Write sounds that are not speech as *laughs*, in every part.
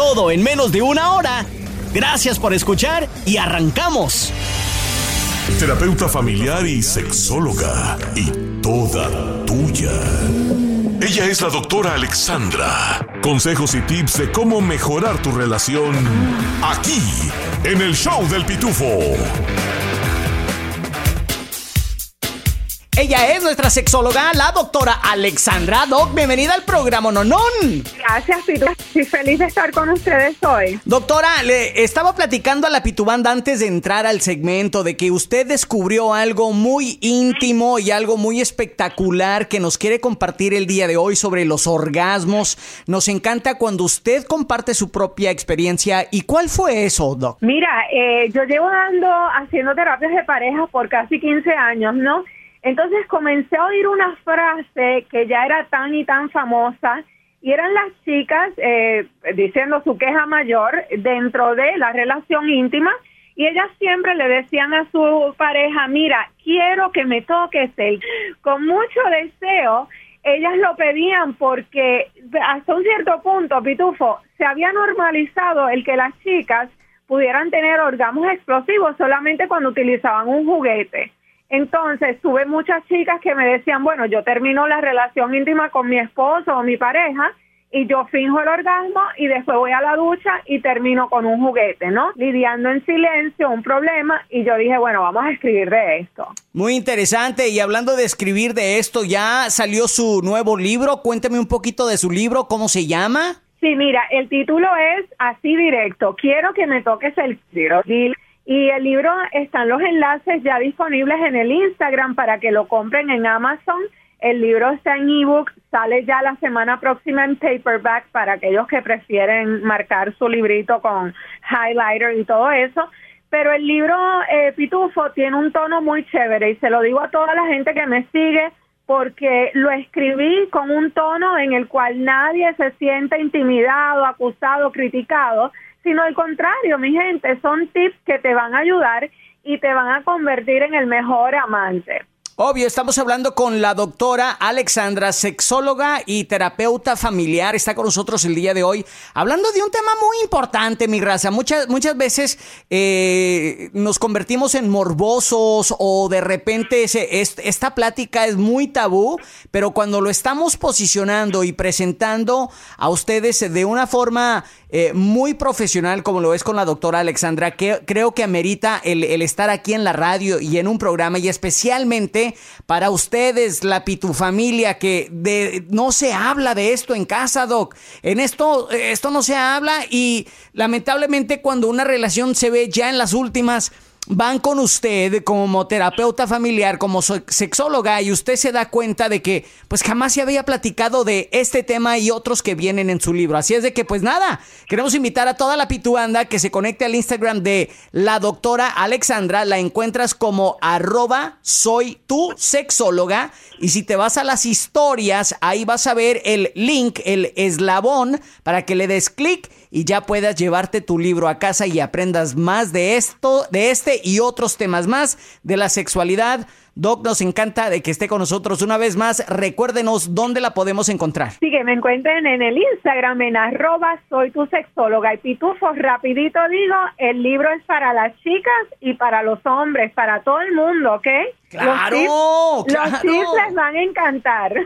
Todo en menos de una hora. Gracias por escuchar y arrancamos. Terapeuta familiar y sexóloga. Y toda tuya. Ella es la doctora Alexandra. Consejos y tips de cómo mejorar tu relación aquí, en el show del pitufo. Ella es nuestra sexóloga, la doctora Alexandra. Doc, bienvenida al programa Nonón. Gracias, Pitu. Estoy feliz de estar con ustedes hoy. Doctora, le estaba platicando a la Pitubanda antes de entrar al segmento de que usted descubrió algo muy íntimo y algo muy espectacular que nos quiere compartir el día de hoy sobre los orgasmos. Nos encanta cuando usted comparte su propia experiencia. ¿Y cuál fue eso, Doc? Mira, eh, yo llevo dando, haciendo terapias de pareja por casi 15 años, ¿no? Entonces comencé a oír una frase que ya era tan y tan famosa y eran las chicas eh, diciendo su queja mayor dentro de la relación íntima y ellas siempre le decían a su pareja, mira, quiero que me toques él. Con mucho deseo, ellas lo pedían porque hasta un cierto punto, Pitufo, se había normalizado el que las chicas pudieran tener orgasmos explosivos solamente cuando utilizaban un juguete. Entonces, tuve muchas chicas que me decían, bueno, yo termino la relación íntima con mi esposo o mi pareja y yo finjo el orgasmo y después voy a la ducha y termino con un juguete, ¿no? Lidiando en silencio un problema y yo dije, bueno, vamos a escribir de esto. Muy interesante y hablando de escribir de esto, ya salió su nuevo libro, cuénteme un poquito de su libro, ¿cómo se llama? Sí, mira, el título es así directo, quiero que me toques el tiro. Y el libro están los enlaces ya disponibles en el Instagram para que lo compren en Amazon. El libro está en ebook, sale ya la semana próxima en paperback para aquellos que prefieren marcar su librito con highlighter y todo eso. Pero el libro eh, Pitufo tiene un tono muy chévere y se lo digo a toda la gente que me sigue porque lo escribí con un tono en el cual nadie se siente intimidado, acusado, criticado, sino al contrario, mi gente, son tips que te van a ayudar y te van a convertir en el mejor amante. Obvio, estamos hablando con la doctora Alexandra, sexóloga y terapeuta familiar. Está con nosotros el día de hoy hablando de un tema muy importante, mi raza. Muchas, muchas veces eh, nos convertimos en morbosos o de repente esta plática es muy tabú, pero cuando lo estamos posicionando y presentando a ustedes de una forma eh, muy profesional, como lo es con la doctora Alexandra, que creo que amerita el estar aquí en la radio y en un programa y especialmente para ustedes, la pitufamilia, que no se habla de esto en casa, Doc. En esto, esto no se habla y lamentablemente cuando una relación se ve ya en las últimas van con usted como terapeuta familiar, como sexóloga, y usted se da cuenta de que pues jamás se había platicado de este tema y otros que vienen en su libro. Así es de que pues nada, queremos invitar a toda la pituanda que se conecte al Instagram de la doctora Alexandra, la encuentras como arroba soy tu sexóloga, y si te vas a las historias, ahí vas a ver el link, el eslabón, para que le des clic y ya puedas llevarte tu libro a casa y aprendas más de esto, de este y otros temas más de la sexualidad. Doc, nos encanta de que esté con nosotros una vez más. Recuérdenos dónde la podemos encontrar. Sí, que me encuentren en el Instagram en arroba soy tu sexóloga y pitufo. Rapidito digo, el libro es para las chicas y para los hombres, para todo el mundo, ¿ok? Claro, los tips, les van a encantar. *laughs*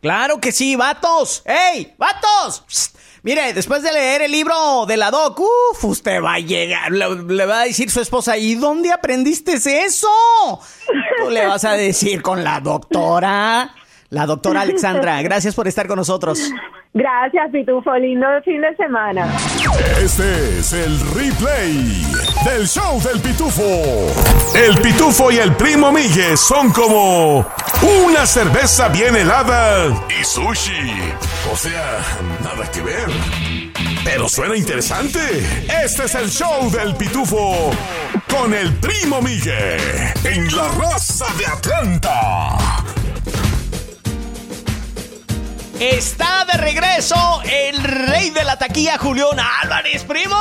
Claro que sí, vatos. ¡Ey, vatos! Mire, después de leer el libro de la doc, uff, usted va a llegar, le, va a decir su esposa, ¿y dónde aprendiste eso? Tú le vas a decir con la doctora, la doctora Alexandra. Gracias por estar con nosotros. Gracias, Pitufo. Lindo fin de semana. Este es el replay del show del Pitufo. El Pitufo y el primo Migue son como una cerveza bien helada y sushi. O sea, nada que ver. pero suena interesante. Este es el show del pitufo con el primo Miguel en la raza de Atlanta. Está de regreso el rey de la taquilla, Julián Álvarez, primo.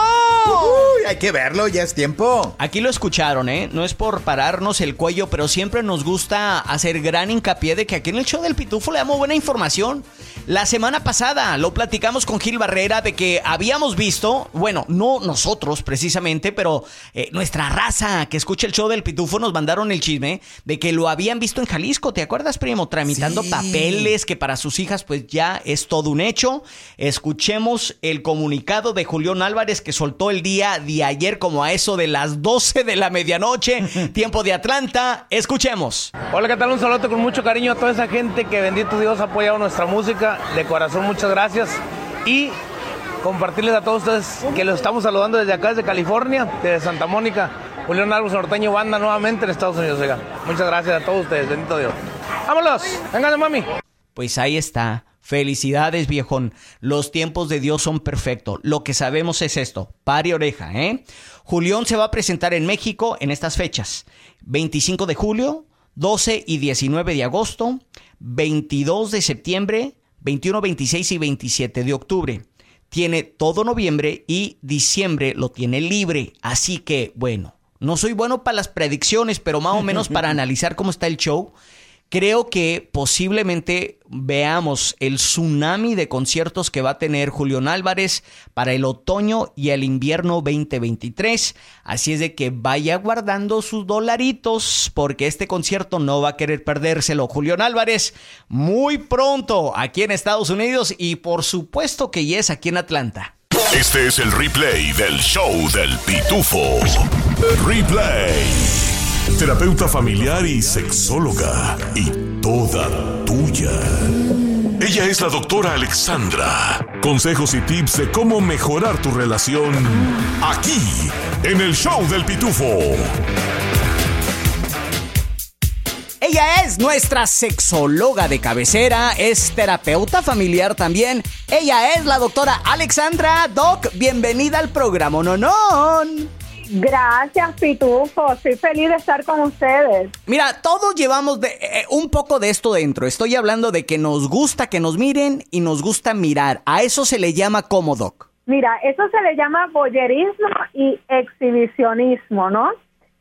Uy, hay que verlo, ya es tiempo. Aquí lo escucharon, ¿eh? No es por pararnos el cuello, pero siempre nos gusta hacer gran hincapié de que aquí en el show del Pitufo le damos buena información. La semana pasada lo platicamos con Gil Barrera de que habíamos visto, bueno, no nosotros precisamente, pero eh, nuestra raza que escucha el show del Pitufo nos mandaron el chisme de que lo habían visto en Jalisco, ¿te acuerdas, primo? Tramitando Sí. papeles que para sus hijas pues ya es todo un hecho. Escuchemos el comunicado de Julián Álvarez que soltó el día de ayer como a eso de las 12 de la medianoche, *laughs* tiempo de Atlanta. Escuchemos. Hola, ¿qué tal? Un saludo con mucho cariño a toda esa gente que bendito Dios ha apoyado nuestra música. De corazón, muchas gracias. Y compartirles a todos ustedes que los estamos saludando desde acá, desde California, desde Santa Mónica. Julián Álvarez Norteño Banda nuevamente en Estados Unidos. oiga. Muchas gracias a todos ustedes, bendito Dios. ¡Vámonos! ¡Vengan, mami! Pues ahí está. Felicidades, viejón. Los tiempos de Dios son perfectos. Lo que sabemos es esto. Pare oreja, ¿eh? Julián se va a presentar en México en estas fechas. 25 de julio, 12 y 19 de agosto, 22 de septiembre, 21, 26 y 27 de octubre. Tiene todo noviembre y diciembre lo tiene libre. Así que, bueno, no soy bueno para las predicciones, pero más o menos para *laughs* analizar cómo está el show. Creo que posiblemente veamos el tsunami de conciertos que va a tener Julián Álvarez para el otoño y el invierno 2023. Así es de que vaya guardando sus dolaritos porque este concierto no va a querer perdérselo. Julián Álvarez muy pronto aquí en Estados Unidos y por supuesto que ya es aquí en Atlanta. Este es el replay del show del pitufo. Replay. Terapeuta familiar y sexóloga. Y toda tuya. Ella es la doctora Alexandra. Consejos y tips de cómo mejorar tu relación. Aquí, en el show del pitufo. Ella es nuestra sexóloga de cabecera, es terapeuta familiar también. Ella es la doctora Alexandra Doc. Bienvenida al programa Nonon. Gracias, Pitufo. Estoy feliz de estar con ustedes. Mira, todos llevamos de- eh, un poco de esto dentro. Estoy hablando de que nos gusta que nos miren y nos gusta mirar. A eso se le llama como Doc. Mira, eso se le llama boyerismo y exhibicionismo, ¿no?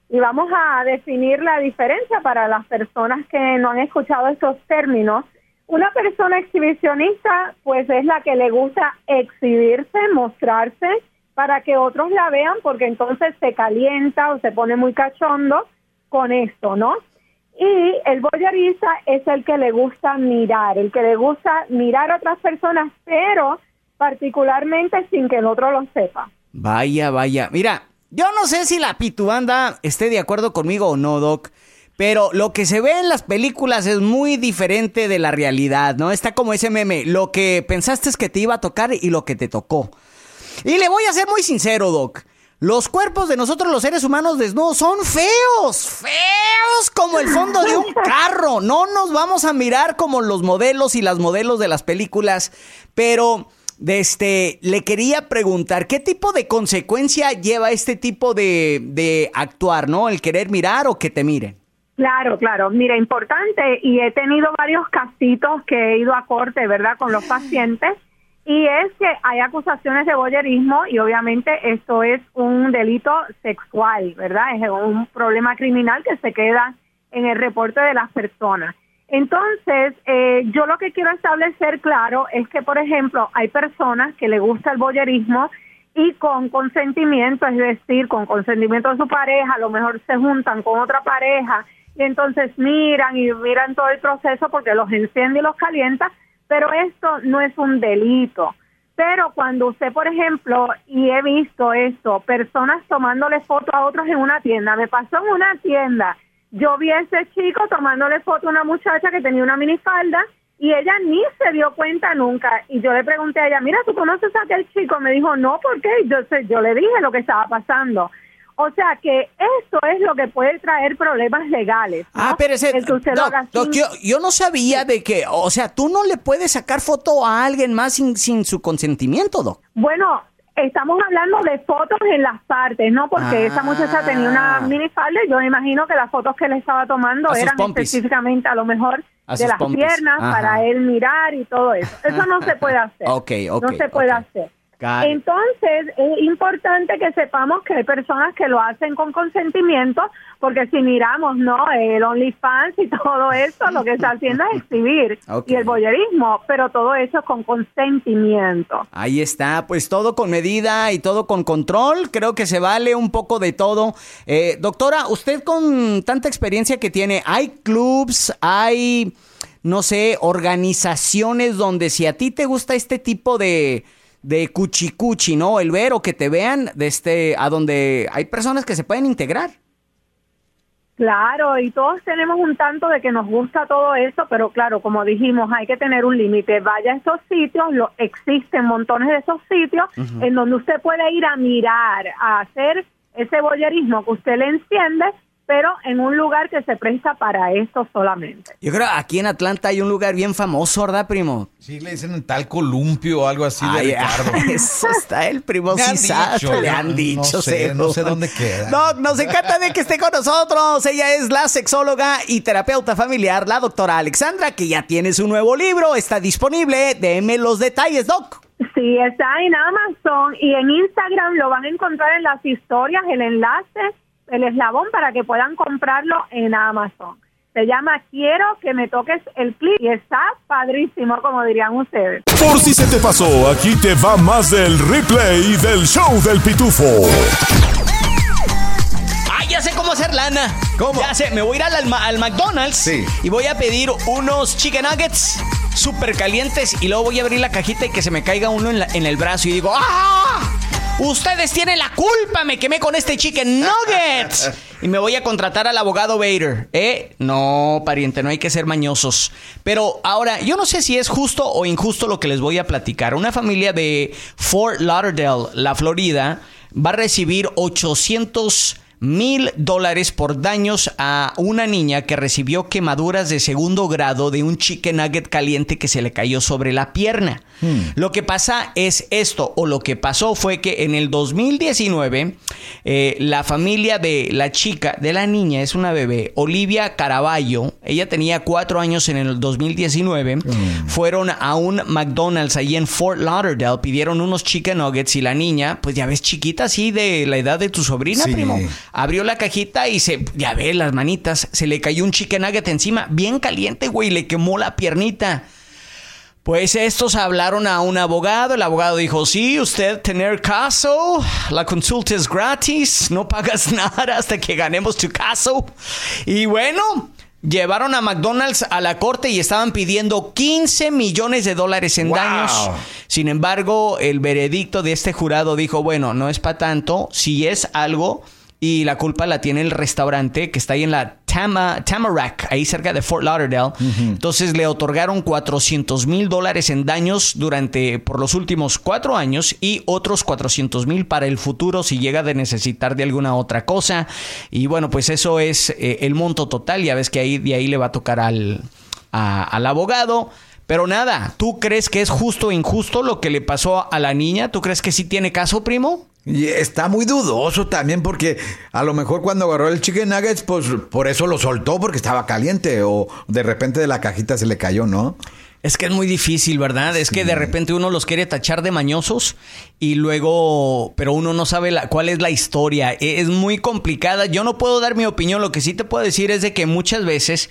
Y vamos a definir la diferencia para las personas que no han escuchado estos términos. Una persona exhibicionista, pues es la que le gusta exhibirse, mostrarse para que otros la vean, porque entonces se calienta o se pone muy cachondo con esto, ¿no? Y el boyerista es el que le gusta mirar, el que le gusta mirar a otras personas, pero particularmente sin que el otro lo sepa. Vaya, vaya. Mira, yo no sé si la pituanda esté de acuerdo conmigo o no, Doc. Pero lo que se ve en las películas es muy diferente de la realidad, ¿no? Está como ese meme, lo que pensaste es que te iba a tocar y lo que te tocó. Y le voy a ser muy sincero, Doc. Los cuerpos de nosotros los seres humanos desnudos son feos, feos como el fondo de un *laughs* carro. No nos vamos a mirar como los modelos y las modelos de las películas, pero de este, le quería preguntar, ¿qué tipo de consecuencia lleva este tipo de, de actuar, no? El querer mirar o que te miren. Claro, claro. Mira, importante, y he tenido varios casitos que he ido a corte, ¿verdad?, con los pacientes, y es que hay acusaciones de boyerismo y obviamente esto es un delito sexual, ¿verdad? Es un problema criminal que se queda en el reporte de las personas. Entonces, eh, yo lo que quiero establecer claro es que, por ejemplo, hay personas que le gusta el boyerismo y con consentimiento, es decir, con consentimiento de su pareja, a lo mejor se juntan con otra pareja y entonces miran y miran todo el proceso porque los enciende y los calienta, pero esto no es un delito. Pero cuando usted, por ejemplo, y he visto esto, personas tomándole foto a otros en una tienda, me pasó en una tienda, yo vi a ese chico tomándole foto a una muchacha que tenía una minifalda y ella ni se dio cuenta nunca. Y yo le pregunté a ella, mira, ¿tú conoces a aquel chico? Me dijo, no, ¿por qué? Yo, yo le dije lo que estaba pasando. O sea que esto es lo que puede traer problemas legales. ¿no? Ah, pero ese, El que usted lo Doc, haga Doc, sin- yo, yo no sabía de que, o sea, tú no le puedes sacar foto a alguien más sin, sin su consentimiento, Doc. Bueno, Estamos hablando de fotos en las partes, ¿no? Porque esa muchacha tenía una Ah. minifalda y yo me imagino que las fotos que le estaba tomando A eran específicamente a lo mejor A de las pompis. piernas Ajá. para él mirar y todo eso. Eso no se puede hacer. *laughs* Ok, ok, No se puede hacer. Entonces, es importante que sepamos que hay personas que lo hacen con consentimiento, porque si miramos, ¿no? El OnlyFans y *laughs* todo eso, lo que está haciendo es exhibir y el boyerismo, pero todo eso es con consentimiento. Ahí está, pues todo con medida y todo con control. Creo que se vale un poco de todo. Eh, doctora, usted con tanta experiencia que tiene, ¿hay clubs, hay, no sé, organizaciones donde si a ti te gusta este tipo de, de cuchicuchi, ¿no? El ver o que te vean, de este, a donde hay personas que se pueden integrar? Claro, y todos tenemos un tanto de que nos gusta todo eso, pero claro, como dijimos, hay que tener un límite. Vaya a esos sitios, lo, existen montones de esos sitios en donde usted puede ir a mirar, a hacer ese boyerismo que usted le enciende, pero en un lugar que se presta para esto solamente. Yo creo aquí en Atlanta hay un lugar bien famoso, ¿verdad, primo? Sí, le dicen un tal columpio o algo así de Ricardo. *laughs* Eso está el primo han dicho, le no- han no dicho. sé, seguro. no sé dónde queda. No, nos encanta de que esté con nosotros. Ella es la sexóloga y terapeuta familiar, la doctora Alexandra, que ya tiene su nuevo libro. Está disponible. Deme los detalles, doc. Sí, está en Amazon y en Instagram lo van a encontrar en las historias, el enlace, el eslabón para que puedan comprarlo en Amazon. Se llama Quiero que me toques el clip y está padrísimo, como dirían ustedes. Por si se te pasó, aquí te va más del replay del show del pitufo. Ah, ya sé cómo hacer lana. ¿Cómo? Ya sé, me voy a ir al, al- al McDonald's Sí. y voy a pedir unos chicken nuggets súper calientes y luego voy a abrir la cajita y que se me caiga uno en, la- en el brazo y digo, ¡ah! Ustedes tienen la culpa, me quemé con este chicken nuggets. Y me voy a contratar al abogado Bader. ¿Eh? No, pariente, no hay que ser mañosos. Pero ahora, yo no sé si es justo o injusto lo que les voy a platicar. Una familia de Fort Lauderdale, la Florida, va a recibir 800 mil dólares por daños a una niña que recibió quemaduras de segundo grado de un chicken nugget caliente que se le cayó sobre la pierna. Lo que pasa es esto, o lo que pasó fue que en el 2019, eh, la familia de la chica, de la niña, es una bebé, Olivia Caraballo, ella tenía cuatro años en el 2019, fueron a un McDonald's ahí en Fort Lauderdale, pidieron unos chicken nuggets y la niña, pues ya ves, chiquita así de la edad de tu sobrina, Sí. primo, abrió la cajita y se, ya ves las manitas, se le cayó un chicken nugget encima, bien caliente, güey, le quemó la piernita. Pues estos hablaron a un abogado, el abogado dijo, sí, usted tener caso, la consulta es gratis, no pagas *laughs* nada hasta que ganemos tu caso. Y bueno, llevaron a McDonald's a la corte y estaban pidiendo 15 millones de dólares en Wow. daños. Sin embargo, el veredicto de este jurado dijo, bueno, no es para tanto, si es algo y la culpa la tiene el restaurante que está ahí en la Tama, Tamarack, ahí cerca de Fort Lauderdale. Entonces le otorgaron 400 mil dólares en daños durante por los últimos cuatro años y otros 400 mil para el futuro si llega de necesitar de alguna otra cosa. Y bueno, pues eso es eh, el monto total. Ya ves que ahí de ahí le va a tocar al, a- al abogado. Pero nada, ¿tú crees que es justo o injusto lo que le pasó a la niña? ¿Tú crees que sí tiene caso, primo? Y está muy dudoso también porque a lo mejor cuando agarró el chicken nuggets, pues por eso lo soltó porque estaba caliente o de repente de la cajita se le cayó, ¿no? Es que es muy difícil, ¿verdad? Es que de repente uno los quiere tachar de mañosos y luego, pero uno no sabe la- cuál es la historia. E- Es muy complicada. Yo no puedo dar mi opinión. Lo que sí te puedo decir es de que muchas veces,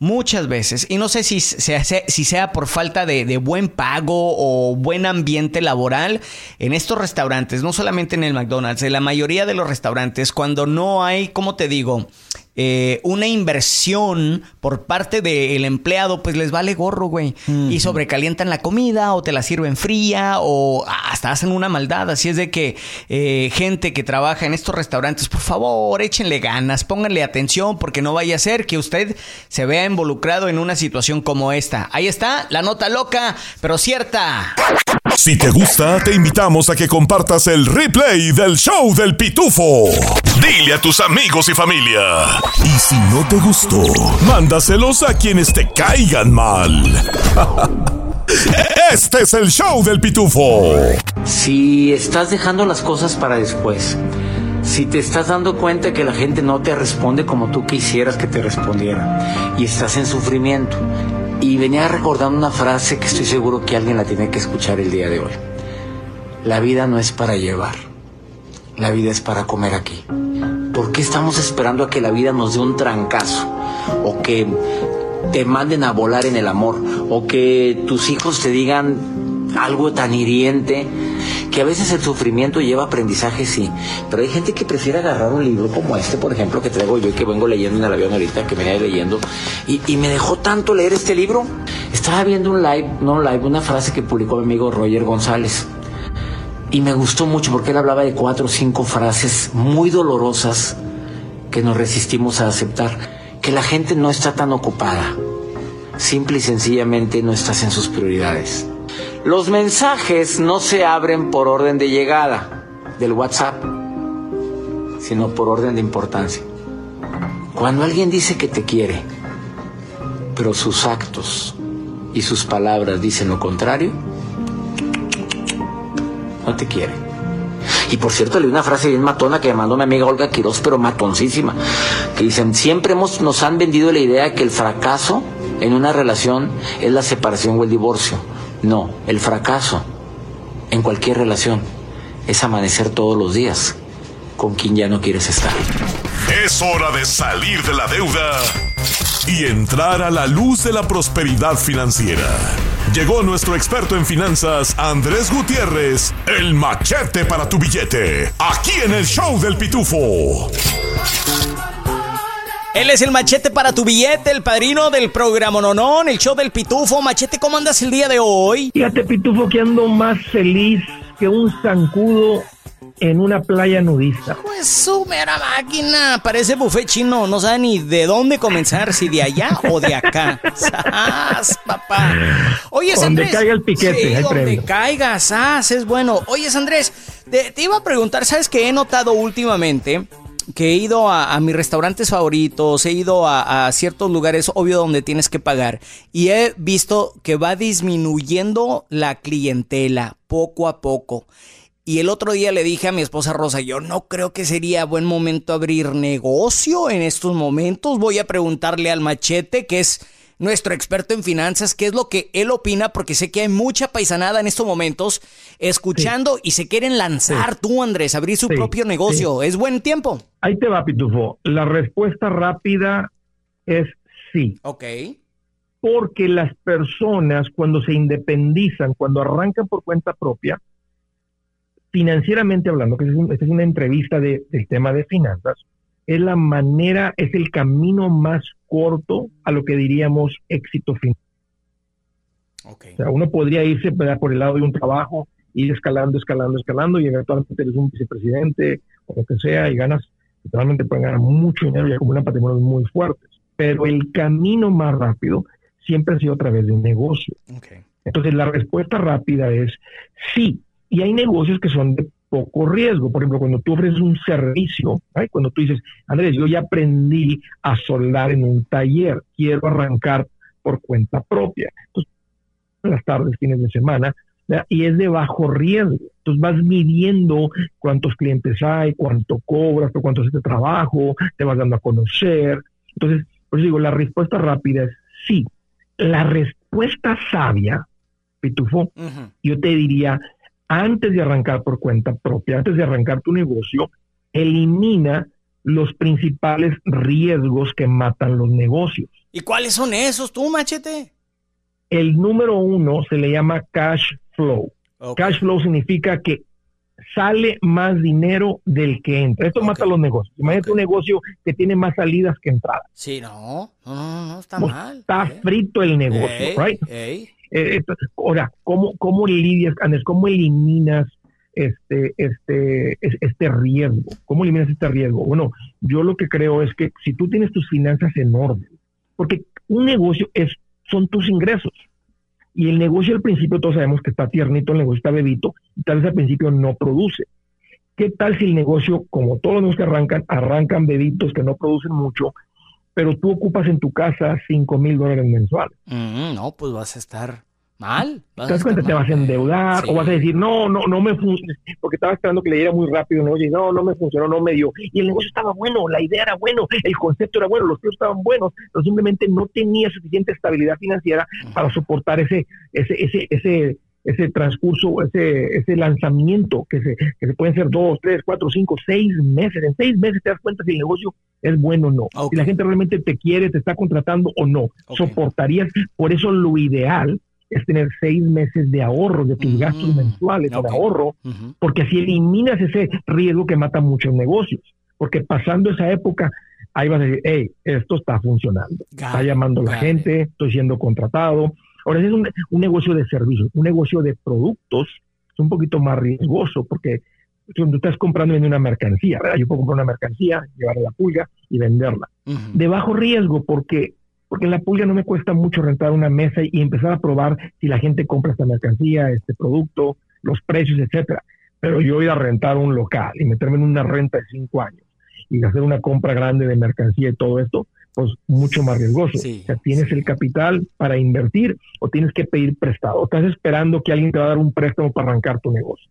muchas veces, y no sé si sea, si sea por falta de, de buen pago o buen ambiente laboral en estos restaurantes, no solamente en el McDonald's, en la mayoría de los restaurantes, cuando no hay, ¿cómo te digo? Eh, una inversión por parte del empleado, pues les vale gorro, güey. Y sobrecalientan la comida o te la sirven fría o hasta hacen una maldad. Así es de que eh, gente que trabaja en estos restaurantes, por favor, échenle ganas, pónganle atención porque no vaya a ser que usted se vea involucrado en una situación como esta. Ahí está, la nota loca, pero cierta. Si te gusta, te invitamos a que compartas el replay del show del pitufo. Dile a tus amigos y familia. Y si no te gustó, mándaselos a quienes te caigan mal. *laughs* Este es el show del pitufo. Si estás dejando las cosas para después, si te estás dando cuenta que la gente no te responde como tú quisieras que te respondiera y estás en sufrimiento. Y venía recordando una frase que estoy seguro que alguien la tiene que escuchar el día de hoy. La vida no es para llevar, la vida es para comer aquí. ¿Por qué estamos esperando a que la vida nos dé un trancazo? O que te manden a volar en el amor. O que tus hijos te digan algo tan hiriente. Que a veces el sufrimiento lleva aprendizaje, sí. Pero hay gente que prefiere agarrar un libro como este, por ejemplo, que traigo yo y que vengo leyendo en el avión ahorita, que venía leyendo. Y, y me dejó tanto leer este libro. Estaba viendo un live, no un live, una frase que publicó mi amigo Roger González. Y me gustó mucho porque él hablaba de cuatro o cinco frases muy dolorosas que nos resistimos a aceptar. Que la gente no está tan ocupada. Simple y sencillamente no estás en sus prioridades. Los mensajes no se abren por orden de llegada del WhatsApp, sino por orden de importancia. Cuando alguien dice que te quiere, pero sus actos y sus palabras dicen lo contrario, no te quiere. Y por cierto, leí una frase bien matona que me mandó mi amiga Olga Quiroz, pero matoncísima, que dicen, siempre hemos, nos han vendido la idea que el fracaso en una relación es la separación o el divorcio. No, el fracaso en cualquier relación es amanecer todos los días con quien ya no quieres estar. Es hora de salir de la deuda y entrar a la luz de la prosperidad financiera. Llegó nuestro experto en finanzas, Andrés Gutiérrez, el machete para tu billete, aquí en el show del pitufo. Él es el machete para tu billete, el padrino del programa Nonón, el show del pitufo. Machete, ¿cómo andas el día de hoy? Fíjate, Pitufo, que ando más feliz que un zancudo en una playa nudista. Pues su mera máquina, parece buffet chino, no sabe ni de dónde comenzar, si de allá o de acá. *laughs* ¡Sas, papá! Oye, Donde Andrés. caiga el piquete, sí, hay donde premio. caiga, sas, es bueno. Oye, Andrés, te, te iba a preguntar, ¿sabes qué he notado últimamente? Que he ido a, a mis restaurantes favoritos, he ido a, a ciertos lugares, obvio, donde tienes que pagar. Y he visto que va disminuyendo la clientela poco a poco. Y el otro día le dije a mi esposa Rosa, yo no creo que sería buen momento abrir negocio en estos momentos. Voy a preguntarle al machete, que es nuestro experto en finanzas, qué es lo que él opina, porque sé que hay mucha paisanada en estos momentos escuchando y se quieren lanzar tú, Andrés, abrir su Sí, propio negocio. ¿Es buen tiempo? Ahí te va, Pitufo. La respuesta rápida es sí. Ok. Porque las personas cuando se independizan, cuando arrancan por cuenta propia, financieramente hablando, que es un- esta es una entrevista de- del tema de finanzas, es la manera, es el camino más corto a lo que diríamos éxito financiero. Ok. O sea, uno podría irse ¿verdad? por el lado de un trabajo, ir escalando, escalando, escalando, y eventualmente eres un vicepresidente o lo que sea, y ganas, literalmente pueden ganar mucho dinero y acumulan patrimonios muy fuertes. Pero el camino más rápido siempre ha sido a través de un negocio. Ok. Entonces, la respuesta rápida es sí. Y hay negocios que son de poco riesgo. Por ejemplo, cuando tú ofreces un servicio, cuando tú dices, Andrés, yo ya aprendí a soldar en un taller, quiero arrancar por cuenta propia. Entonces, en las tardes, fines de semana, ¿verdad? y es de bajo riesgo. Entonces vas midiendo cuántos clientes hay, cuánto cobras, por cuánto es este trabajo, te vas dando a conocer. Entonces, por eso digo, la respuesta rápida es sí. La respuesta sabia, Pitufo, yo te diría, antes de arrancar por cuenta propia, antes de arrancar tu negocio, elimina los principales riesgos que matan los negocios. ¿Y cuáles son esos tú, machete? El número uno se le llama cash flow. Cash flow significa que sale más dinero del que entra. Esto mata los negocios. Imagínate un negocio que tiene más salidas que entradas. Sí, no, no, no, no está Pues, mal. Está frito el negocio, Ey, right? ey. Eh, ahora, ¿cómo, cómo lidias, Andrés, cómo eliminas este, este, es- este riesgo? ¿Cómo eliminas este riesgo? Bueno, yo lo que creo es que si tú tienes tus finanzas en orden, porque un negocio es, son tus ingresos. Y el negocio al principio todos sabemos que está tiernito, el negocio está bebito, y tal vez al principio no produce. ¿Qué tal si el negocio, como todos los que arrancan, arrancan bebitos que no producen mucho, pero tú ocupas en tu casa 5 mil dólares mensuales? Mm, no, pues vas a estar Mal. Te das cuenta, te vas a endeudar o vas a decir, no, no, no me funciona, porque estaba esperando que le diera muy rápido, ¿no? Y no, no me funcionó, no me dio. Y el negocio estaba bueno, la idea era bueno, el concepto era bueno, los precios estaban buenos, pero simplemente no tenía suficiente estabilidad financiera para soportar ese, ese, ese, ese, ese transcurso, ese, ese lanzamiento que se, que se pueden ser dos, tres, cuatro, cinco, seis meses. En seis meses te das cuenta si el negocio es bueno o no. Si la gente realmente te quiere, te está contratando o no. Soportarías. Por eso lo ideal es tener seis meses de ahorro de tus gastos mensuales de ahorro, porque así eliminas ese riesgo que mata muchos negocios. Porque pasando esa época, ahí vas a decir, hey, esto está funcionando. está llamando la gente, estoy siendo contratado. Ahora, es un, negocio de servicios, un negocio de productos, es un poquito más riesgoso porque cuando estás comprando en una mercancía, ¿verdad? Yo puedo comprar una mercancía, llevarla a la pulga y venderla. De bajo riesgo porque porque en la pulga no me cuesta mucho rentar una mesa y empezar a probar si la gente compra esta mercancía, este producto, los precios, etcétera. Pero yo ir a rentar un local y meterme en una renta de cinco años y hacer una compra grande de mercancía y todo esto, pues mucho más riesgoso. o sea, tienes el capital para invertir o tienes que pedir prestado. O estás esperando que alguien te va a dar un préstamo para arrancar tu negocio.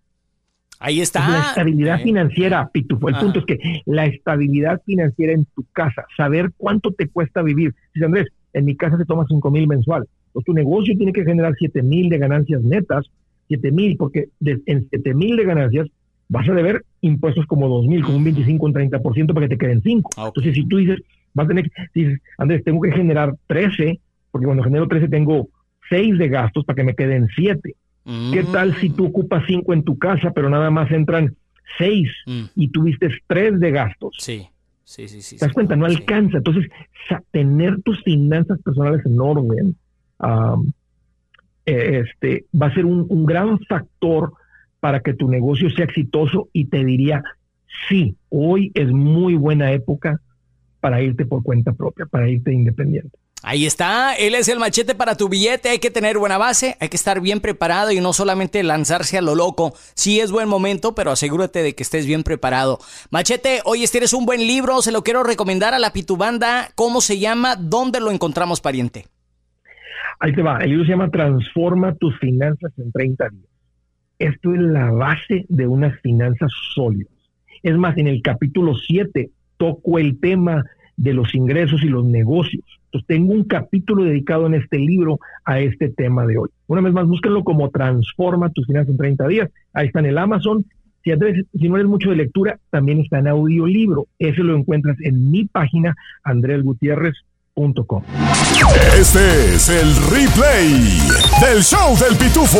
Ahí está. La estabilidad eh. financiera, Pitufo. El punto es que la estabilidad financiera en tu casa, saber cuánto te cuesta vivir. Dice Andrés, en mi casa se toma 5 mil mensual. Pues tu negocio tiene que generar 7 mil de ganancias netas, 7 mil, porque en 7 mil de ganancias vas a deber impuestos como 2 mil, como un 25, un 30% para que te queden 5. Ah, Entonces, si tú dices, vas a tener, dices, Andrés, tengo que generar 13, porque cuando genero 13 tengo 6 de gastos para que me queden 7. ¿Qué tal si tú ocupas cinco en tu casa, pero nada más entran seis mm. y tuviste tres de gastos? Sí, sí, sí. sí ¿Te das cuenta? No alcanza. Entonces, tener tus finanzas personales en orden eh, este, va a ser un, un gran factor para que tu negocio sea exitoso y te diría, sí, hoy es muy buena época para irte por cuenta propia, para irte independiente. Ahí está, él es el machete para tu billete, hay que tener buena base, hay que estar bien preparado y no solamente lanzarse a lo loco. Sí es buen momento, pero asegúrate de que estés bien preparado. Machete, hoy tienes un buen libro, se lo quiero recomendar a la Pitubanda. ¿Cómo se llama? ¿Dónde lo encontramos, pariente? Ahí te va, el libro se llama Transforma tus finanzas en 30 días. Esto es la base de unas finanzas sólidas. Es más, en el capítulo 7 toco el tema de los ingresos y los negocios. Entonces tengo un capítulo dedicado en este libro a este tema de hoy. Una vez más, búsquenlo como Transforma tus finanzas en 30 días. Ahí está en el Amazon. Si, no eres mucho de lectura, también está en audiolibro. Ese lo encuentras en mi página, Andrés Gutiérrez este es el replay del show del pitufo.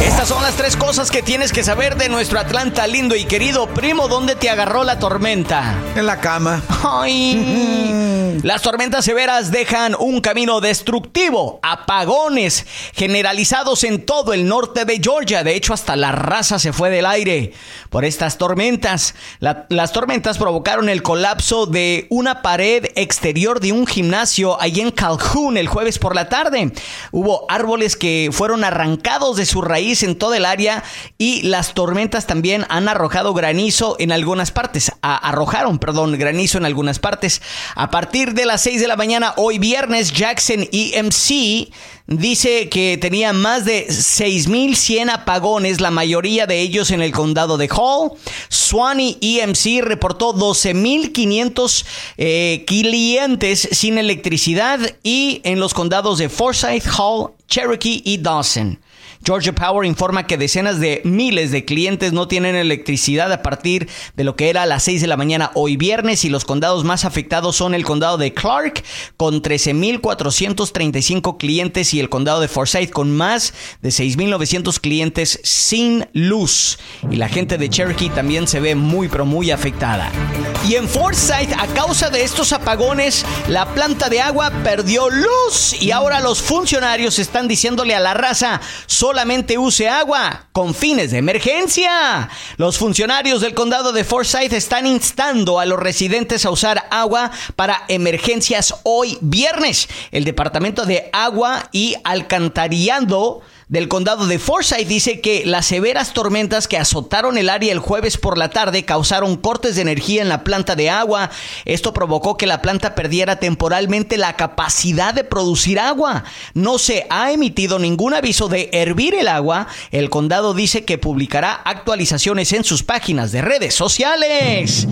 Estas son las tres cosas que tienes que saber de nuestro Atlanta lindo y querido primo. ¿Dónde te agarró la tormenta? En la cama. Ay. *laughs* las tormentas severas dejan un camino destructivo, apagones generalizados en todo el norte de Georgia. De hecho, hasta la raza se fue del aire por estas tormentas. las tormentas provocaron el colapso de una pared exterior de un gimnasio allí en Calhoun el jueves por la tarde. Hubo árboles que fueron arrancados de su raíz en todo el área y las tormentas también han arrojado granizo en algunas partes. arrojaron, perdón, granizo en algunas partes. A partir de las 6 de la mañana hoy viernes, Jackson EMC dice que tenía más de 6.100 apagones, la mayoría de ellos en el condado de Hall. Swanee EMC reportó 12.500 eh, clientes sin electricidad y en los condados de Forsyth, Hall, Cherokee y Dawson. Georgia Power informa que decenas de miles de clientes no tienen electricidad a partir de lo que era a las 6 de la mañana hoy viernes y los condados más afectados son el condado de Clark con 13.435 clientes y el condado de Forsyth con más de 6.900 clientes sin luz. Y la gente de Cherokee también se ve muy pero muy afectada. Y en Forsyth, a causa de estos apagones, la planta de agua perdió luz y ahora los funcionarios están diciéndole a la raza, solamente use agua con fines de emergencia. Los funcionarios del condado de Forsyth están instando a los residentes a usar agua para emergencias hoy viernes. El Departamento de Agua y Alcantarillado del condado de Forsyth dice que las severas tormentas que azotaron el área el jueves por la tarde causaron cortes de energía en la planta de agua. Esto provocó que la planta perdiera temporalmente la capacidad de producir agua. No se ha emitido ningún aviso de hervir el agua. El condado dice que publicará actualizaciones en sus páginas de redes sociales.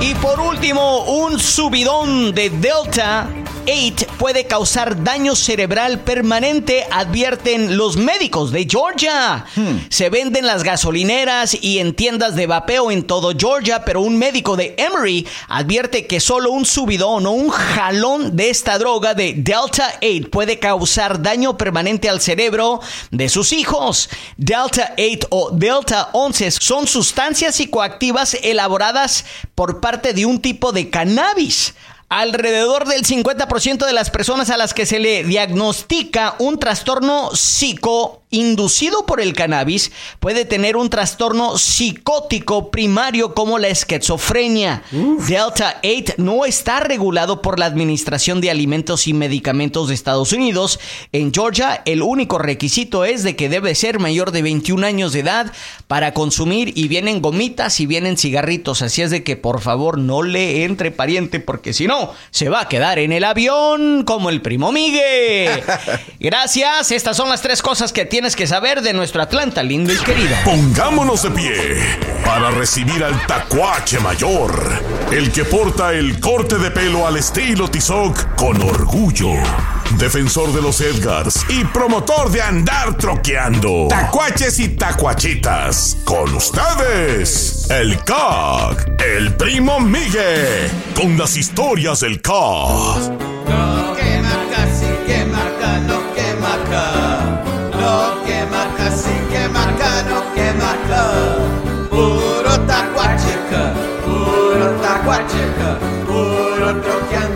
Y por último, un subidón de Delta 8 puede causar daño cerebral permanente, advierten los médicos de Georgia. Se venden las gasolineras y en tiendas de vapeo en todo Georgia, pero un médico de Emory advierte que solo un subidón o un jalón de esta droga de Delta 8 puede causar daño permanente al cerebro de sus hijos. Delta 8 o Delta 11 son sustancias psicoactivas elaboradas por parte de un tipo de cannabis. Alrededor del 50% de las personas a las que se le diagnostica un trastorno psicoinducido por el cannabis puede tener un trastorno psicótico primario como la esquizofrenia. Delta 8 no está regulado por la Administración de Alimentos y Medicamentos de Estados Unidos. En Georgia, el único requisito es de que debe ser mayor de 21 años de edad para consumir y vienen gomitas y vienen cigarritos. Así es de que por favor no le entre pariente porque si no se va a quedar en el avión como el primo Migue. *laughs* Gracias, estas son las tres cosas que tienes que saber de nuestro Atlanta lindo y querido. Pongámonos de pie para recibir al tacuache mayor, el que porta el corte de pelo al estilo Tizoc con orgullo. Defensor de los Edgars y promotor de andar troqueando. Tacuaches y tacuachitas. Con ustedes, el CAG, el primo Migue, con las historias del CAG. Marca, sí que marca, lo que marca. Puro tacuacheca, puro tacuacheca, puro troqueando acá,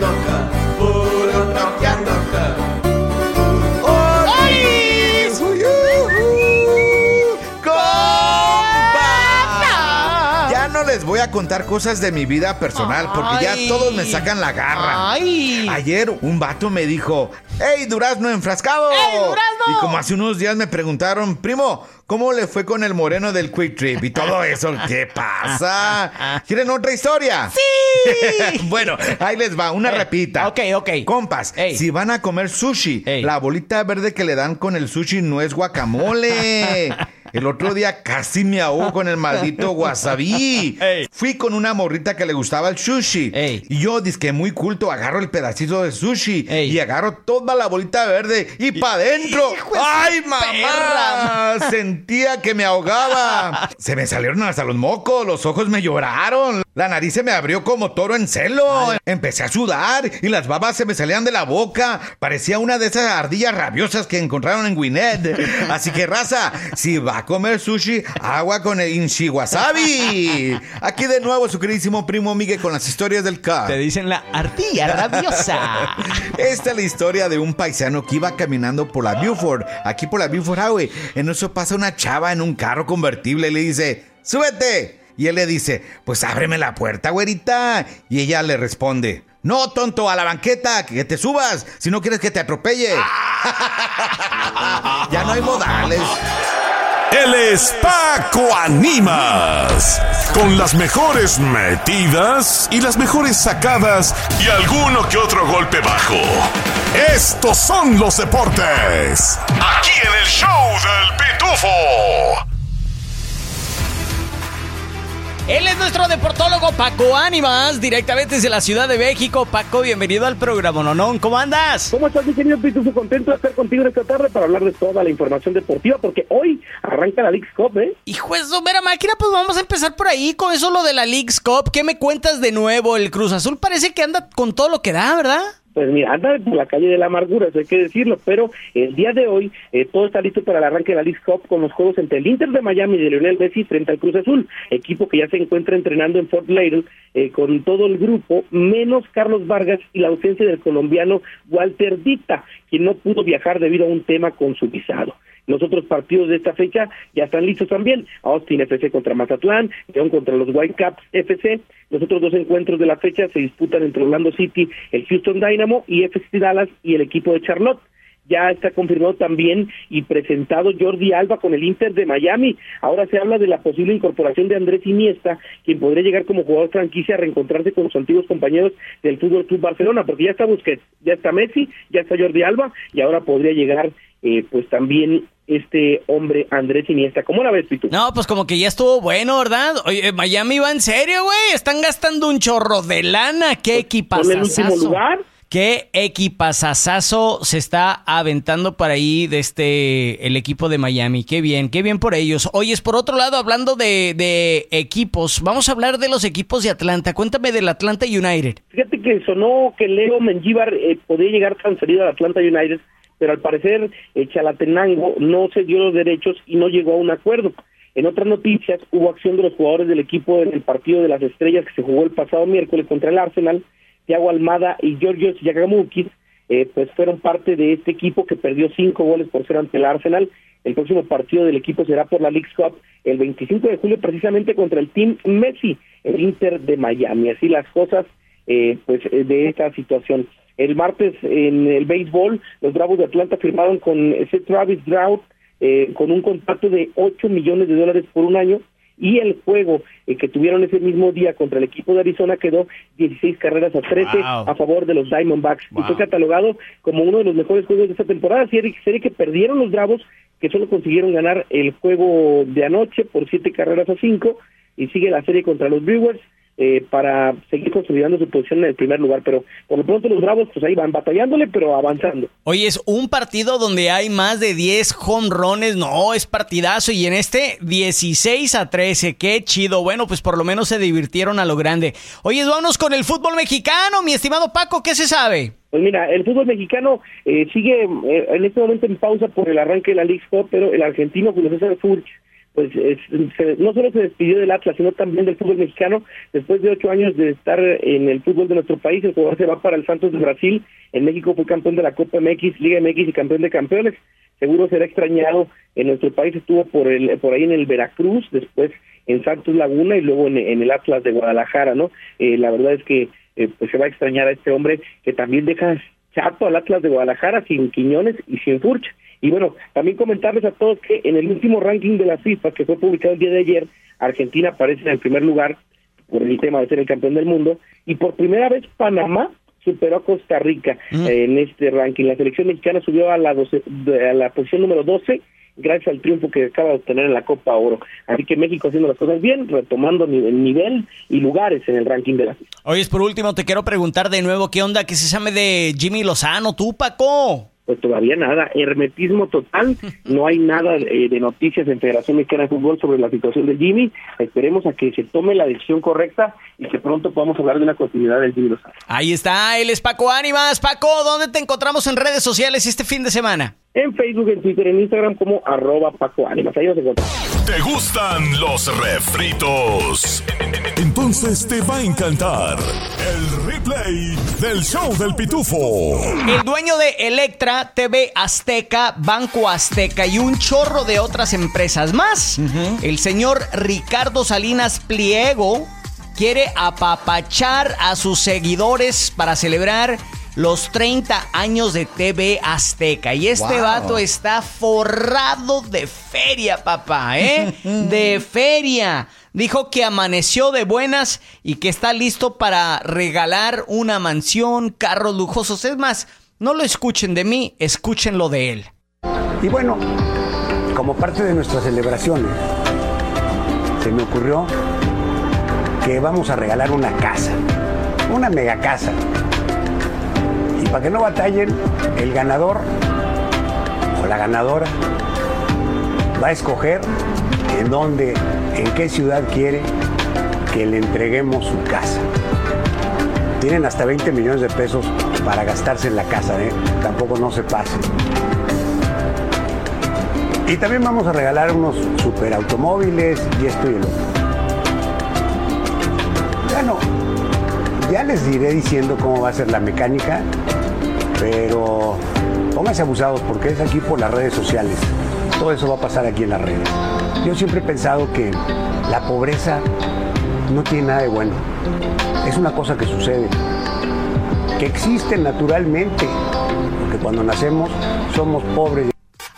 voy a contar cosas de mi vida personal porque ya todos me sacan la garra. Ay. Ayer un vato me dijo, ¡Hey, durazno enfrascado! ¡Ey, durazno! Y como hace unos días me preguntaron, primo, ¿cómo le fue con el moreno del Quick Trip? Y todo eso, ¿qué pasa? ¿Quieren otra historia? ¡Sí! *laughs* bueno, ahí les va, una Eh, repita. ok, ok. Compas, Ey. si van a comer sushi, Ey. la bolita verde que le dan con el sushi no es guacamole. *laughs* El otro día casi me ahogo con el maldito wasabi. Ey. Fui con una morrita que le gustaba el sushi. Ey. Y yo, disque muy culto, agarro el pedacito de sushi Ey. y agarro toda la bolita verde y pa' adentro. ¡Ay, mamá! Sentía que me ahogaba. Se me salieron hasta los mocos, los ojos me lloraron. La nariz se me abrió como toro en celo. Empecé a sudar y las babas se me salían de la boca. Parecía una de esas ardillas rabiosas que encontraron en Gwinnett. Así que, raza, si va a comer sushi, agua con el inshi wasabi. Aquí de nuevo su queridísimo primo Miguel con las historias del car. Te dicen la ardilla rabiosa. Esta es la historia de un paisano que iba caminando por la Buford, aquí por la Buford Highway. En eso pasa una chava en un carro convertible y le dice, ¡súbete! Y él le dice, pues ábreme la puerta, güerita. Y ella le responde, no, tonto, a la banqueta, que te subas, si no quieres que te atropelle. *laughs* ya no hay modales. Él es Paco Animas. Con las mejores metidas y las mejores sacadas y alguno que otro golpe bajo. Estos son los deportes. Aquí en el show del Pitufo. Él es nuestro deportólogo Paco Ánimas, directamente desde la Ciudad de México. Paco, bienvenido al programa Nonón. ¿Cómo andas? ¿Cómo estás, mi querido Pitufo? Contento de estar contigo esta tarde para hablar de toda la información deportiva, porque hoy arranca la League Cup, ¿eh? Hijo de mera máquina, pues vamos a empezar por ahí con eso lo de la League's Cup. ¿Qué me cuentas de nuevo? El Cruz Azul parece que anda con todo lo que da, ¿verdad? Pues mira, anda por la calle de la amargura, eso hay que decirlo, pero el día de hoy eh, todo está listo para el arranque de la League Cup con los juegos entre el Inter de Miami de Lionel Messi frente al Cruz Azul, equipo que ya se encuentra entrenando en Fort Lauderdale eh, con todo el grupo, menos Carlos Vargas y la ausencia del colombiano Walter Dita, quien no pudo viajar debido a un tema con su visado. Los otros partidos de esta fecha ya están listos también. Austin FC contra Mazatlán, León contra los Whitecaps FC. Los otros dos encuentros de la fecha se disputan entre Orlando City, el Houston Dynamo y FC Dallas y el equipo de Charlotte. ya está confirmado también y presentado Jordi Alba con el Inter de Miami. Ahora se habla de la posible incorporación de Andrés Iniesta, quien podría llegar como jugador franquicia a reencontrarse con sus antiguos compañeros del Fútbol Club Barcelona, porque ya está Busquets, ya está Messi, ya está Jordi Alba y ahora podría llegar eh, pues también este hombre Andrés Iniesta. ¿Cómo la ves, Pitu? No, pues como que ya estuvo bueno, ¿verdad? Oye, Miami va en serio, güey. Están gastando un chorro de lana. Qué Con el último equipazazazo. lugar. Qué equipazazazo se está aventando para ahí de este el equipo de Miami. Qué bien, qué bien por ellos. Oye, es por otro lado, hablando de, de equipos, vamos a hablar de los equipos de Atlanta. Cuéntame del Atlanta United. Fíjate que sonó que Leo Mengíbar eh, podría llegar transferido al Atlanta United, pero al parecer eh, Chalatenango no se dio los derechos y no llegó a un acuerdo. En otras noticias, hubo acción de los jugadores del equipo en el partido de las estrellas que se jugó el pasado miércoles contra el Arsenal. Thiago Almada y Georgios Yagamukis eh, pues fueron parte de este equipo que perdió cinco goles por ser ante el Arsenal. El próximo partido del equipo será por la League's Cup el 25 de julio precisamente contra el Team Messi, el Inter de Miami. Así las cosas eh, pues eh, de esta situación. El martes en el béisbol, los Bravos de Atlanta firmaron con ese Travis Trout eh, con un contrato de 8 millones de dólares por un año y el juego eh, que tuvieron ese mismo día contra el equipo de Arizona quedó 16 carreras a 13 Wow. a favor de los Diamondbacks y fue catalogado como uno de los mejores juegos de esta temporada, serie, serie que perdieron los Bravos que solo consiguieron ganar el juego de anoche por siete carreras a cinco y sigue la serie contra los Brewers eh, para seguir consolidando su posición en el primer lugar, pero por lo pronto los Bravos pues ahí van batallándole pero avanzando. Oye, es un partido donde hay más de 10 jonrones. No, es partidazo. Y en este, 16 a 13. Qué chido. Bueno, pues por lo menos se divirtieron a lo grande. Oye, vámonos con el fútbol mexicano, mi estimado Paco. ¿Qué se sabe? Pues mira, el fútbol mexicano eh, sigue eh, en este momento en pausa por el arranque de la League Cup, pero el argentino Julio César Furch, pues es- se- no solo se despidió del Atlas, sino también del fútbol mexicano. Después de ocho años de estar en el fútbol de nuestro país, el jugador se va para el Santos de Brasil. En México fue campeón de la Copa MX, Liga MX y campeón de campeones. Seguro será extrañado. En nuestro país estuvo por el por ahí en el Veracruz, después en Santos Laguna y luego en, el Atlas de Guadalajara, ¿no? Eh, la verdad es que eh, pues se va a extrañar a este hombre que también deja chato al Atlas de Guadalajara sin Quiñones y sin Furch. Y bueno, también comentarles a todos que en el último ranking de la FIFA que fue publicado el día de ayer, Argentina aparece en el primer lugar por el tema de ser el campeón del mundo y por primera vez Panamá superó a Costa Rica eh, en este ranking. La selección mexicana subió a la, 12 de- a la posición número 12 gracias al triunfo que acaba de obtener en la Copa Oro. Así que México haciendo las cosas bien, retomando el nivel y lugares en el ranking de la FIFA. Oye, por último, te quiero preguntar de nuevo, ¿qué onda? ¿Qué se sabe de Jimmy Lozano, tú, Paco? Pues todavía nada, hermetismo total, *laughs* no hay nada eh, de noticias en Federación Mexicana de Fútbol sobre la situación de Jimmy, esperemos a que se tome la decisión correcta y que pronto podamos hablar de una continuidad del Jimmy Lozano. Ahí está, él es Paco Ánimas. Paco, ¿dónde te encontramos en redes sociales este fin de semana? En Facebook, en Twitter, en Instagram como arroba Paco Ánimas, ahí nos encontramos. ¿Te gustan los refritos? Entonces te va a encantar el replay del show del pitufo. El dueño de Electra, TV Azteca, Banco Azteca y un chorro de otras empresas más, el señor Ricardo Salinas Pliego, quiere apapachar a sus seguidores para celebrar los 30 años de TV Azteca. Y este Wow. vato está forrado de feria, papá, ¿eh? *laughs* De feria. Dijo que amaneció de buenas y que está listo para regalar una mansión, carros lujosos. Es más, no lo escuchen de mí, escúchenlo de él. Y bueno, como parte de nuestras celebraciones, se me ocurrió que vamos a regalar una casa, una mega casa. Para que no batallen, el ganador o la ganadora va a escoger en dónde, en qué ciudad quiere que le entreguemos su casa. Tienen hasta 20 millones de pesos para gastarse en la casa, ¿eh? Tampoco no se pasen. Y también vamos a regalar unos superautomóviles y esto y el otro. Bueno, ya les diré diciendo cómo va a ser la mecánica, pero pónganse abusados porque es aquí por las redes sociales. Todo eso va a pasar aquí en las redes. Yo siempre he pensado que la pobreza no tiene nada de bueno. Es una cosa que sucede, que existe naturalmente, porque cuando nacemos somos pobres.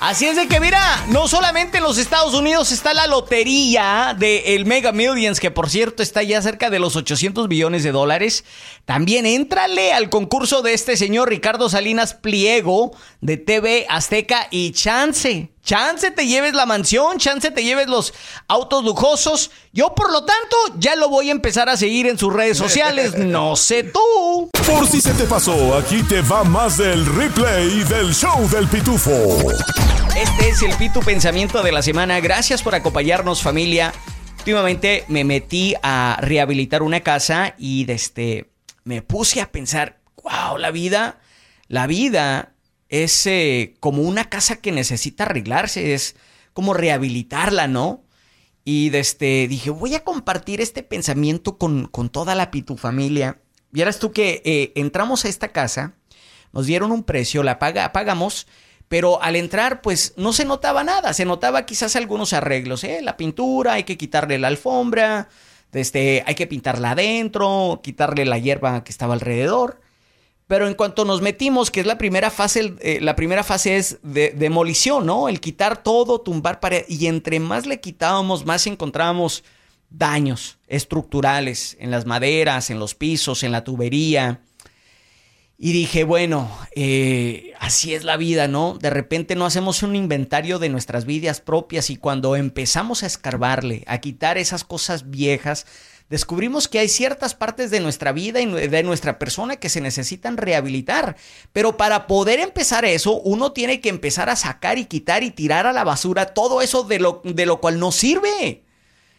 Así es de que mira, no solamente en los Estados Unidos está la lotería de el Mega Millions, que por cierto está ya cerca de los 800 billones de dólares. También éntrale al concurso de este señor Ricardo Salinas Pliego de TV Azteca y chance. Chance te lleves la mansión, chance te lleves los autos lujosos. Yo, por lo tanto, ya lo voy a empezar a seguir en sus redes sociales. *laughs* No sé tú. Por si se te pasó, aquí te va más del replay del show del pitufo. Este es el Pitu Pensamiento de la semana. Gracias por acompañarnos, familia. Últimamente me metí a rehabilitar una casa y desde me puse a pensar, wow, la vida, la vida es eh, como una casa que necesita arreglarse, es como rehabilitarla, ¿no? Y desde dije, voy a compartir este pensamiento con, con toda la Pitu familia. Vieras tú que eh, entramos a esta casa, nos dieron un precio, la paga, pagamos pero al entrar pues no se notaba nada, se notaba quizás algunos arreglos, ¿eh? la pintura, hay que quitarle la alfombra, este, hay que pintarla adentro, quitarle la hierba que estaba alrededor. Pero en cuanto nos metimos, que es la primera fase, eh, la primera fase es de demolición, ¿no? El quitar todo, tumbar pared. Y entre más le quitábamos, más encontrábamos daños estructurales en las maderas, en los pisos, en la tubería. Y dije, bueno, eh, así es la vida, ¿no? De repente no hacemos un inventario de nuestras vidas propias y cuando empezamos a escarbarle, a quitar esas cosas viejas, descubrimos que hay ciertas partes de nuestra vida y de nuestra persona que se necesitan rehabilitar. Pero para poder empezar eso, uno tiene que empezar a sacar y quitar y tirar a la basura todo eso de lo, de lo cual no sirve.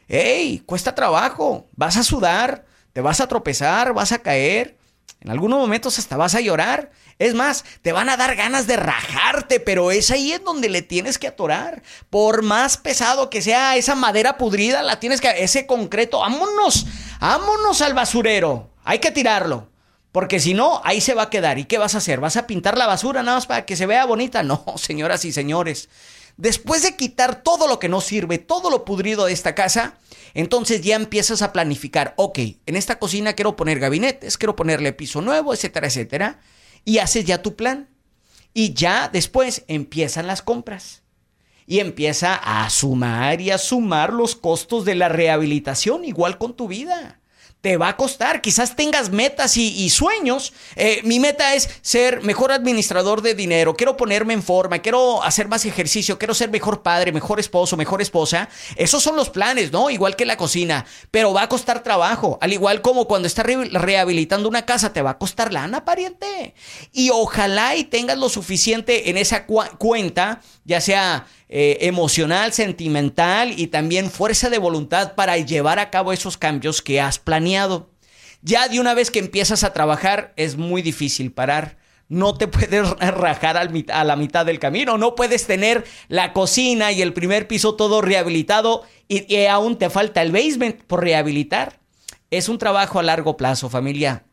¡Ey! Cuesta trabajo. Vas a sudar, te vas a tropezar, vas a caer. En algunos momentos hasta vas a llorar. Es más, te van a dar ganas de rajarte, pero es ahí en donde le tienes que atorar. Por más pesado que sea esa madera pudrida, la tienes que... Ese concreto, vámonos, vámonos al basurero. Hay que tirarlo. Porque si no, ahí se va a quedar. ¿Y qué vas a hacer? ¿Vas a pintar la basura nada más para que se vea bonita? No, *laughs* señoras y señores. Después de quitar todo lo que no sirve, todo lo pudrido de esta casa, entonces ya empiezas a planificar, ok, en esta cocina quiero poner gabinetes, quiero ponerle piso nuevo, etcétera, etcétera. Y haces ya tu plan. Y ya después empiezan las compras. Y empieza a sumar y a sumar los costos de la rehabilitación, igual con tu vida te va a costar. Quizás tengas metas y, sueños. Eh, mi meta es ser mejor administrador de dinero. Quiero ponerme en forma. Quiero hacer más ejercicio. Quiero ser mejor padre, mejor esposo, mejor esposa. Esos son los planes, ¿no? Igual que la cocina. Pero va a costar trabajo. Al igual como cuando estás rehabilitando una casa, te va a costar lana, pariente. Y ojalá y tengas lo suficiente en esa cuenta, ya sea eh, emocional, sentimental y también fuerza de voluntad para llevar a cabo esos cambios que has planeado. Ya de una vez que empiezas a trabajar es muy difícil parar. No te *laughs* puedes rajar a la mitad del camino, no puedes tener la cocina y el primer piso todo rehabilitado y, y aún te falta el basement por rehabilitar. Es un trabajo a largo plazo, familia.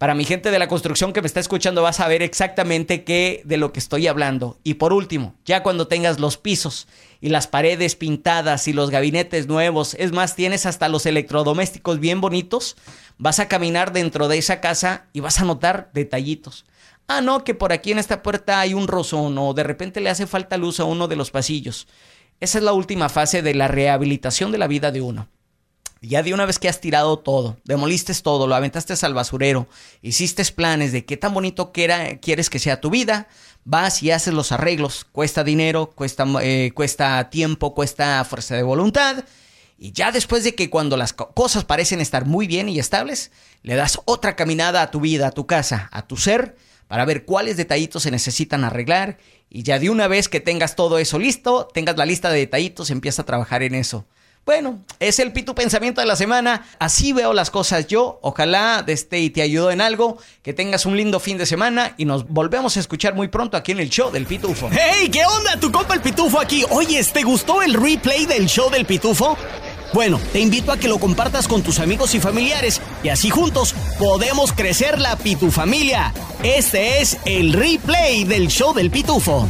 Para mi gente de la construcción que me está escuchando vas a ver exactamente qué de lo que estoy hablando. Y por último, ya cuando tengas los pisos y las paredes pintadas y los gabinetes nuevos, es más, tienes hasta los electrodomésticos bien bonitos, vas a caminar dentro de esa casa y vas a notar detallitos. Ah, no, que por aquí en esta puerta hay un rozón o de repente le hace falta luz a uno de los pasillos. Esa es la última fase de la rehabilitación de la vida de uno. Ya de una vez que has tirado todo, demoliste todo, lo aventaste al basurero, hiciste planes de qué tan bonito quieres que sea tu vida, vas y haces los arreglos. Cuesta dinero, cuesta, eh, cuesta tiempo, cuesta fuerza de voluntad. Y ya después de que cuando las cosas parecen estar muy bien y estables, le das otra caminada a tu vida, a tu casa, a tu ser, para ver cuáles detallitos se necesitan arreglar. Y ya de una vez que tengas todo eso listo, tengas la lista de detallitos, empieza a trabajar en eso. Bueno, es el Pitu Pensamiento de la semana. Así veo las cosas yo. Ojalá de este y te ayudó en algo. Que tengas un lindo fin de semana y nos volvemos a escuchar muy pronto aquí en el show del Pitufo. ¡Hey! ¿Qué onda? Tu compa el Pitufo aquí. Oye, ¿te gustó el replay del show del Pitufo? Bueno, te invito a que lo compartas con tus amigos y familiares y así juntos podemos crecer la Pitufamilia. Este es el replay del show del Pitufo.